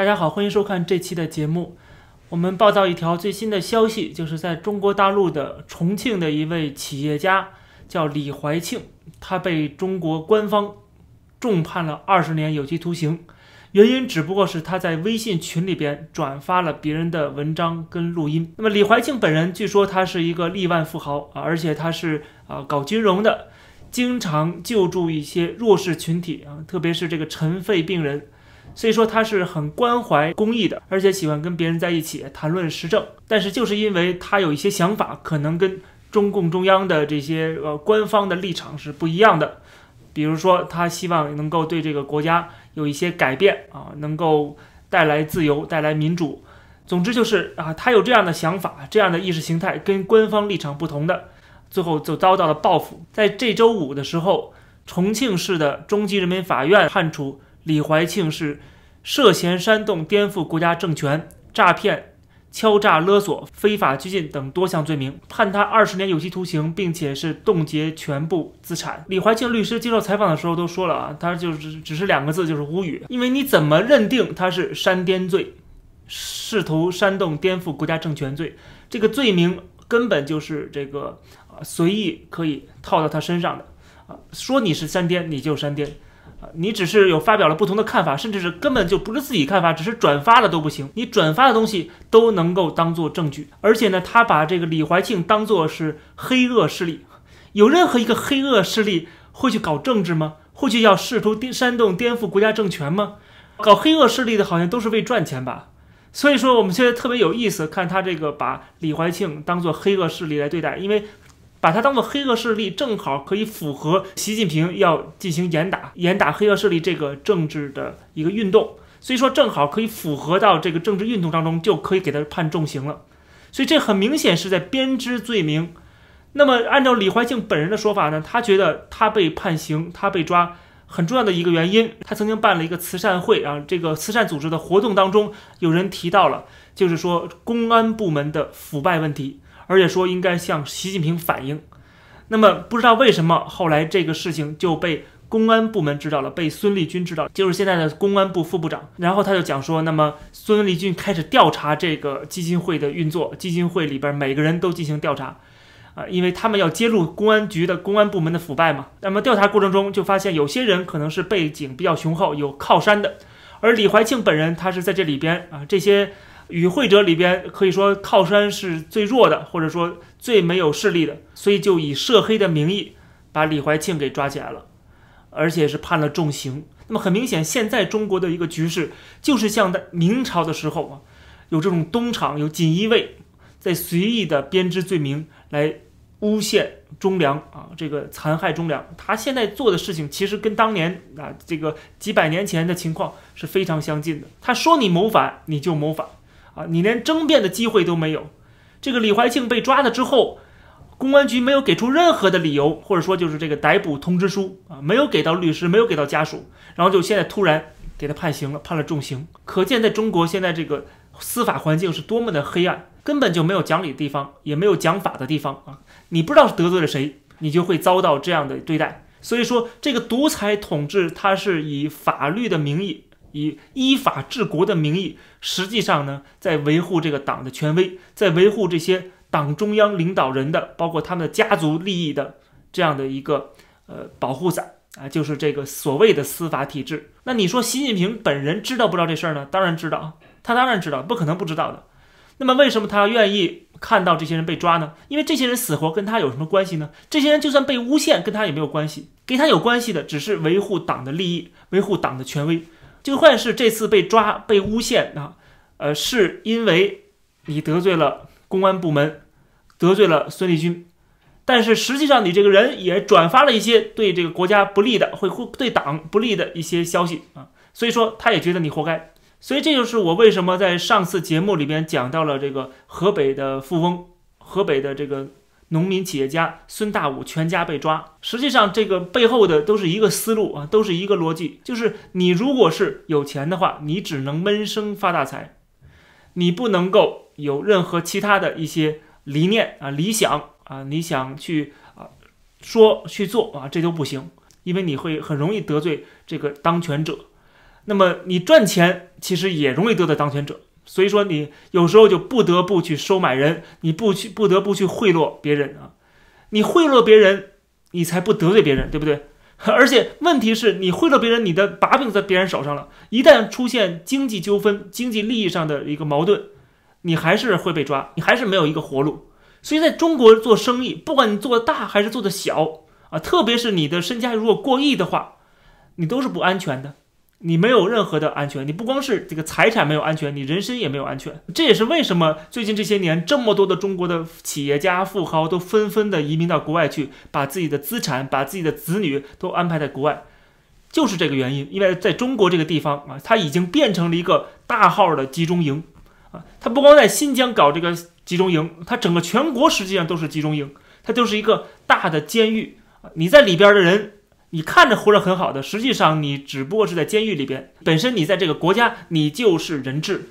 大家好，欢迎收看这期的节目。我们报道一条最新的消息，就是在中国大陆的重庆的一位企业家叫李怀庆，他被中国官方重判了二十年有期徒刑，原因只不过是他在微信群里边转发了别人的文章跟录音。那么李怀庆本人据说他是一个亿万富豪啊，而且他是啊搞金融的，经常救助一些弱势群体啊，特别是这个尘肺病人。所以说他是很关怀公益的，而且喜欢跟别人在一起谈论时政。但是就是因为他有一些想法，可能跟中共中央的这些呃官方的立场是不一样的。比如说，他希望能够对这个国家有一些改变啊，能够带来自由、带来民主。总之就是啊，他有这样的想法、这样的意识形态，跟官方立场不同的，最后就遭到了报复。在这周五的时候，重庆市的中级人民法院判处。李怀庆是涉嫌煽动颠覆国家政权、诈骗、敲诈勒索、非法拘禁等多项罪名，判他二十年有期徒刑，并且是冻结全部资产。李怀庆律师接受采访的时候都说了啊，他就是只是两个字，就是无语。因为你怎么认定他是煽颠罪，试图煽动颠覆国家政权罪？这个罪名根本就是这个啊随意可以套到他身上的啊，说你是煽颠，你就煽颠。你只是有发表了不同的看法，甚至是根本就不是自己看法，只是转发了都不行。你转发的东西都能够当做证据，而且呢，他把这个李怀庆当做是黑恶势力。有任何一个黑恶势力会去搞政治吗？会去要试图颠煽动颠覆国家政权吗？搞黑恶势力的好像都是为赚钱吧。所以说，我们现在特别有意思，看他这个把李怀庆当做黑恶势力来对待，因为。把它当做黑恶势力，正好可以符合习近平要进行严打、严打黑恶势力这个政治的一个运动，所以说正好可以符合到这个政治运动当中，就可以给他判重刑了。所以这很明显是在编织罪名。那么按照李怀庆本人的说法呢，他觉得他被判刑、他被抓很重要的一个原因，他曾经办了一个慈善会啊，这个慈善组织的活动当中，有人提到了，就是说公安部门的腐败问题。而且说应该向习近平反映，那么不知道为什么后来这个事情就被公安部门知道了，被孙立军知道，就是现在的公安部副部长。然后他就讲说，那么孙立军开始调查这个基金会的运作，基金会里边每个人都进行调查，啊，因为他们要揭露公安局的公安部门的腐败嘛。那么调查过程中就发现有些人可能是背景比较雄厚、有靠山的，而李怀庆本人他是在这里边啊这些。与会者里边可以说靠山是最弱的，或者说最没有势力的，所以就以涉黑的名义把李怀庆给抓起来了，而且是判了重刑。那么很明显，现在中国的一个局势就是像在明朝的时候啊，有这种东厂有锦衣卫在随意的编织罪名来诬陷忠良啊，这个残害忠良。他现在做的事情其实跟当年啊这个几百年前的情况是非常相近的。他说你谋反，你就谋反。啊，你连争辩的机会都没有。这个李怀庆被抓了之后，公安局没有给出任何的理由，或者说就是这个逮捕通知书啊，没有给到律师，没有给到家属，然后就现在突然给他判刑了，判了重刑。可见在中国现在这个司法环境是多么的黑暗，根本就没有讲理的地方，也没有讲法的地方啊！你不知道是得罪了谁，你就会遭到这样的对待。所以说，这个独裁统治它是以法律的名义。以依法治国的名义，实际上呢，在维护这个党的权威，在维护这些党中央领导人的，包括他们的家族利益的这样的一个呃保护伞啊，就是这个所谓的司法体制。那你说习近平本人知道不知道这事儿呢？当然知道，他当然知道，不可能不知道的。那么为什么他愿意看到这些人被抓呢？因为这些人死活跟他有什么关系呢？这些人就算被诬陷，跟他也没有关系，跟他有关系的只是维护党的利益，维护党的权威。就算是这次被抓、被诬陷啊，呃，是因为你得罪了公安部门，得罪了孙立军，但是实际上你这个人也转发了一些对这个国家不利的、会对党不利的一些消息啊，所以说他也觉得你活该。所以这就是我为什么在上次节目里边讲到了这个河北的富翁，河北的这个。农民企业家孙大武全家被抓，实际上这个背后的都是一个思路啊，都是一个逻辑，就是你如果是有钱的话，你只能闷声发大财，你不能够有任何其他的一些理念啊、理想啊，你想去啊说去做啊，这都不行，因为你会很容易得罪这个当权者，那么你赚钱其实也容易得到当权者，所以说你有时候就不得不去收买人，你不去不得不去贿赂别人啊，你贿赂别人，你才不得罪别人，对不对？而且问题是你贿赂别人，你的把柄在别人手上了，一旦出现经济纠纷、经济利益上的一个矛盾，你还是会被抓，你还是没有一个活路。所以在中国做生意，不管你做的大还是做的小啊，特别是你的身家如果过亿的话，你都是不安全的。你没有任何的安全，你不光是这个财产没有安全，你人身也没有安全。这也是为什么最近这些年这么多的中国的企业家富豪都纷纷的移民到国外去，把自己的资产、把自己的子女都安排在国外，就是这个原因。因为在中国这个地方啊，它已经变成了一个大号的集中营啊，它不光在新疆搞这个集中营，它整个全国实际上都是集中营，它就是一个大的监狱啊，你在里边的人。你看着活着很好的，实际上你只不过是在监狱里边。本身你在这个国家，你就是人质，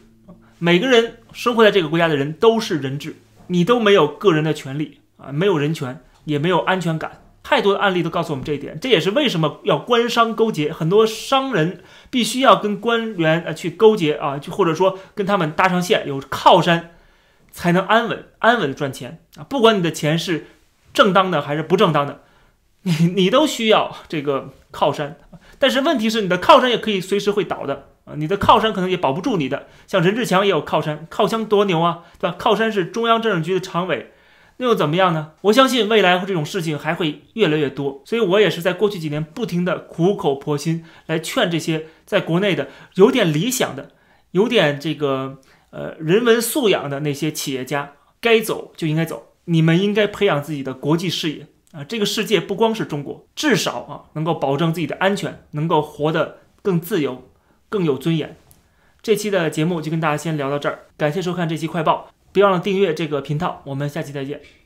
每个人生活在这个国家的人都是人质，你都没有个人的权利啊，没有人权，也没有安全感。太多的案例都告诉我们这一点，这也是为什么要官商勾结，很多商人必须要跟官员呃去勾结啊，就或者说跟他们搭上线，有靠山，才能安稳安稳赚钱啊。不管你的钱是正当的还是不正当的。你你都需要这个靠山，但是问题是你的靠山也可以随时会倒的啊！你的靠山可能也保不住你的。像任志强也有靠山，靠山多牛啊，对吧？靠山是中央政治局的常委，那又怎么样呢？我相信未来这种事情还会越来越多，所以我也是在过去几年不停的苦口婆心来劝这些在国内的有点理想的、有点这个呃人文素养的那些企业家，该走就应该走，你们应该培养自己的国际视野。啊，这个世界不光是中国，至少啊，能够保证自己的安全，能够活得更自由、更有尊严。这期的节目就跟大家先聊到这儿，感谢收看这期快报，别忘了订阅这个频道，我们下期再见。